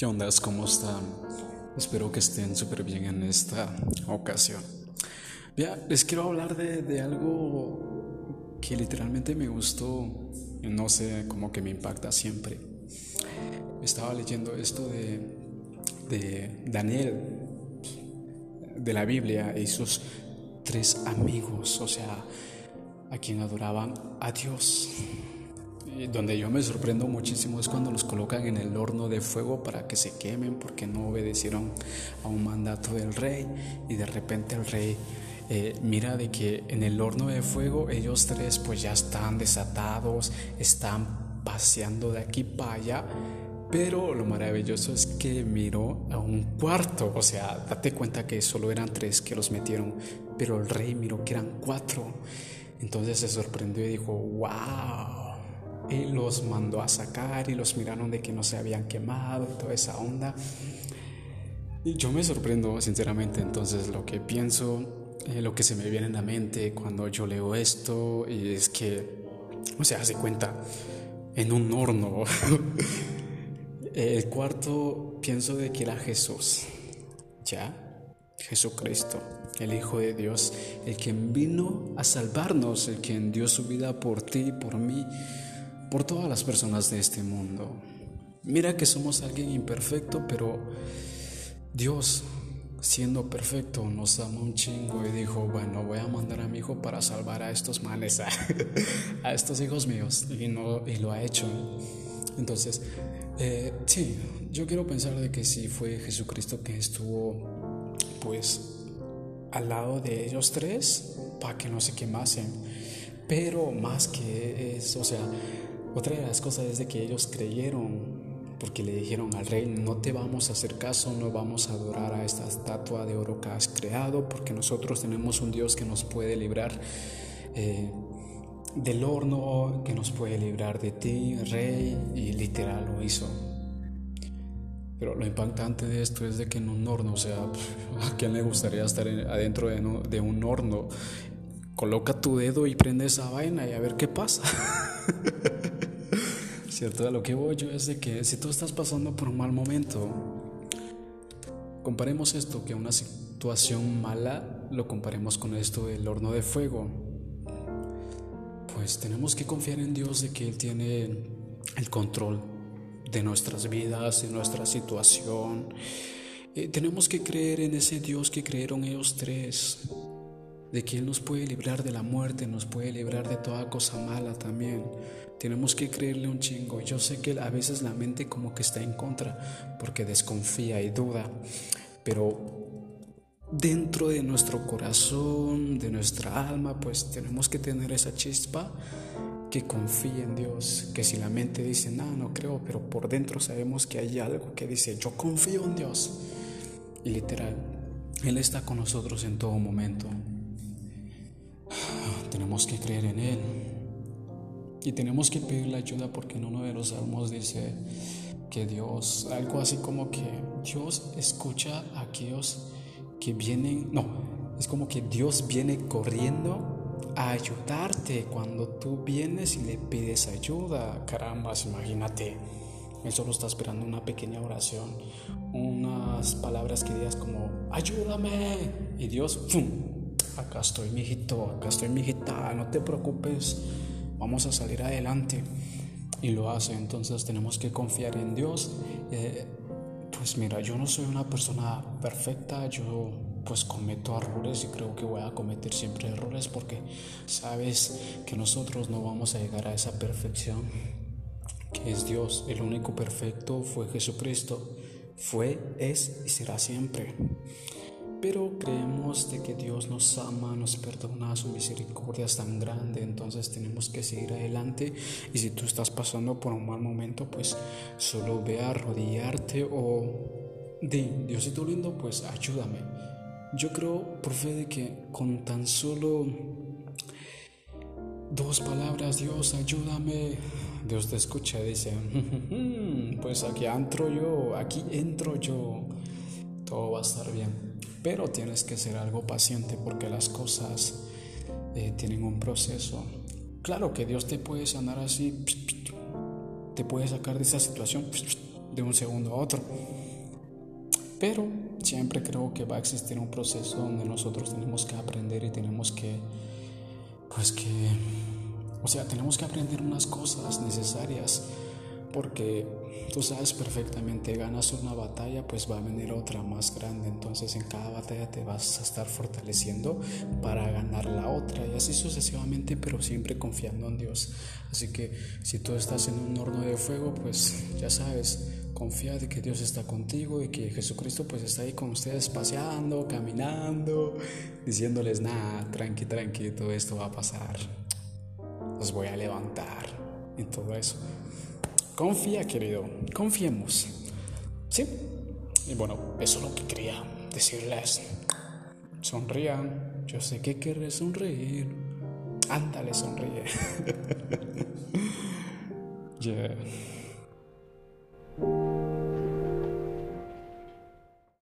¿Qué ondas? ¿Cómo están? Espero que estén súper bien en esta ocasión. Ya, les quiero hablar de, algo que literalmente me gustó, no sé, como que me impacta siempre. Estaba leyendo esto de, de Daniel, de la Biblia, y sus tres amigos, o sea, a quien adoraban a Dios donde yo me sorprendo muchísimo es cuando los colocan en el horno de fuego para que se quemen porque no obedecieron a un mandato del rey y de repente el rey eh, mira de que en el horno de fuego ellos tres pues ya están desatados, están paseando de aquí para allá. Pero lo maravilloso es que miró a un cuarto, o sea, date cuenta que solo eran tres que los metieron, pero el rey miró que eran cuatro. Entonces se sorprendió y dijo, wow, y los mandó a sacar y los miraron de que no se habían quemado y toda esa onda. Y yo me sorprendo, sinceramente, entonces lo que pienso, eh, lo que se me viene en la mente cuando yo leo esto, y es que, o sea, se cuenta en un horno. El cuarto, pienso de que era Jesús, ¿ya? Jesucristo, el Hijo de Dios, el quien vino a salvarnos, el quien dio su vida por ti y por mí por todas las personas de este mundo. Mira que somos alguien imperfecto, pero Dios, siendo perfecto, nos ama un chingo y dijo, bueno, voy a mandar a mi hijo para salvar a estos males, a, estos hijos míos, y, no, y lo ha hecho. Entonces, eh, sí, yo quiero pensar de que sí fue Jesucristo que estuvo, pues, al lado de ellos tres para que no se quemasen. Pero más que eso, o sea, otra de las cosas es de que ellos creyeron porque le dijeron al rey, no te vamos a hacer caso, no vamos a adorar a esta estatua de oro que has creado, porque nosotros tenemos un Dios que nos puede librar eh, del horno, que nos puede librar de ti, rey, y literal lo hizo. Pero lo impactante de esto es de que en un horno, o sea, ¿a quién le gustaría estar adentro de, de un horno? Coloca tu dedo y prende esa vaina y a ver qué pasa. ¿Cierto? Lo que voy yo es de que si tú estás pasando por un mal momento, comparemos esto que una situación mala, lo comparemos con esto del horno de fuego. Pues tenemos que confiar en Dios de que Él tiene el control de nuestras vidas, de nuestra situación. Eh, tenemos que creer en ese Dios que creyeron ellos tres, de que Él nos puede librar de la muerte, nos puede librar de toda cosa mala también. Tenemos que creerle un chingo. Yo sé que a veces la mente como que está en contra porque desconfía y duda, pero dentro de nuestro corazón, de nuestra alma, pues tenemos que tener esa chispa que confía en Dios, que si la mente dice, no, no creo, pero por dentro sabemos que hay algo que dice, yo confío en Dios. Y literal, Él está con nosotros en todo momento. Tenemos que creer en Él. Y tenemos que pedirle ayuda porque en uno de los salmos dice que Dios, algo así como que Dios escucha a aquellos que vienen, no, es como que Dios viene corriendo a ayudarte cuando tú vienes y le pides ayuda. Caramba, imagínate. Él solo está esperando una pequeña oración, unas palabras que digas como, ayúdame. Y Dios, ¡pum! Acá estoy, mijito, acá estoy, mijita, no te preocupes vamos a salir adelante. Y lo hace, entonces tenemos que confiar en Dios. Eh, pues mira, yo no soy una persona perfecta, yo pues cometo errores y creo que voy a cometer siempre errores porque sabes que nosotros no vamos a llegar a esa perfección que es Dios. El único perfecto fue Jesucristo. Fue, es y será siempre pero creemos de que Dios nos ama, nos perdona, su misericordia es tan grande, entonces tenemos que seguir adelante. Y si tú estás pasando por un mal momento, pues solo ve a arrodillarte o di, Diosito lindo, pues ayúdame. Yo creo por fe de que con tan solo dos palabras, Dios, ayúdame, Dios te escucha dice, pues aquí entro yo, aquí entro yo, todo va a estar bien. Pero tienes que ser algo paciente porque las cosas eh, tienen un proceso. Claro que Dios te puede sanar así, te puede sacar de esa situación de un segundo a otro. Pero siempre creo que va a existir un proceso donde nosotros tenemos que aprender y tenemos que, pues que, o sea, tenemos que aprender unas cosas necesarias porque tú sabes perfectamente, ganas una batalla, pues va a venir otra más grande, entonces en cada batalla te vas a estar fortaleciendo para ganar la otra y así sucesivamente, pero siempre confiando en Dios. Así que si tú estás en un horno de fuego, pues ya sabes, confía de que Dios está contigo y que Jesucristo pues está ahí con ustedes paseando, caminando, diciéndoles, nada, tranqui, tranqui, todo esto va a pasar, los voy a levantar y todo eso. Confía, querido, confiemos. ¿Sí? Y bueno, eso es lo que quería decirles. Sonrían. Yo sé que querés sonreír. Ándale, sonríe. yeah.